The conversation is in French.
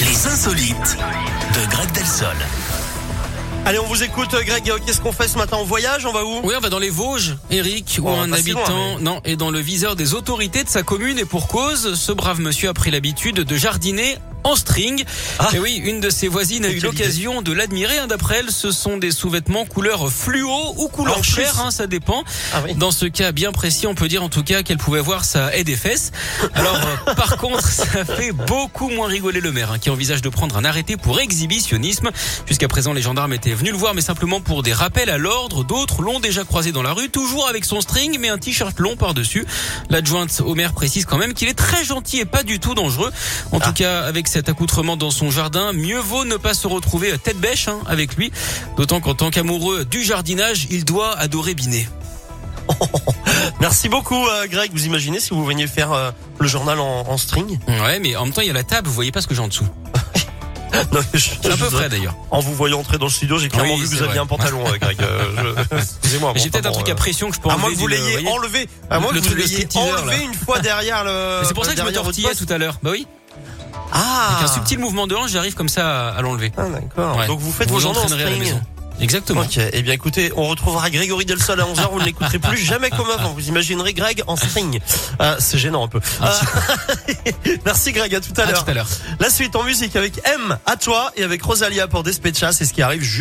Les insolites de Greg Delsol. Allez, on vous écoute, Greg. Qu'est-ce qu'on fait ce matin On voyage? On va où? Oui, on va dans les Vosges, Eric, où Bon, un pas si loin, habitant non est dans le viseur des autorités de sa commune et pour cause, ce brave monsieur a pris l'habitude de jardiner en string. Ah. Et oui, une de ses voisines a eu l'occasion de l'admirer. D'après elle, ce sont des sous-vêtements couleur fluo ou couleur chair, hein, ça dépend. Ah oui. Dans ce cas bien précis, on peut dire en tout cas qu'elle pouvait voir sa haie des fesses. Alors, euh, par contre, ça fait beaucoup moins rigoler le maire, hein, qui envisage de prendre un arrêté pour exhibitionnisme. Jusqu'à présent, les gendarmes étaient venus le voir, mais simplement pour des rappels à l'ordre. D'autres l'ont déjà croisé dans la rue, toujours avec son string, mais un t-shirt long par-dessus. L'adjointe au maire précise quand même qu'il est très gentil et pas du tout dangereux. En Ah. tout cas, avec cet accoutrement dans son jardin, mieux vaut ne pas se retrouver tête bêche hein, avec lui. D'autant qu'en tant qu'amoureux du jardinage, il doit adorer Binet. Merci beaucoup, euh, Greg. Vous imaginez si vous veniez faire euh, le journal en, en string? Ouais, mais en même temps, il y a la table, vous voyez pas ce que j'ai en dessous. Non, je- un peu frais d'ailleurs. En vous voyant entrer dans le studio, j'ai clairement Oui, vu que vous aviez vrai. un pantalon, euh, Greg. Euh, je- Excusez-moi. J'ai peut-être un truc à pression que je peux À enlever. moins que vous l'ayez enlevé, à moins que vous l'ayez enlevé une fois derrière le. C'est pour ça que je me tortillais tout à l'heure. Bah oui. Ah. Avec un subtil mouvement de hanche, j'arrive comme ça à, à l'enlever. Ah, d'accord. Ouais. Donc vous faites Vous vos journées en à la maison. Exactement. Ok, eh bien écoutez, on retrouvera Grégory Delsol à 11h, vous ne l'écouterez plus jamais comme avant. Vous imaginerez Greg en string. Euh, c'est gênant un peu. Euh, Merci Greg, à tout à À l'heure. tout à l'heure. La suite en musique avec M, à toi et avec Rosalia pour Despecha, c'est ce qui arrive juste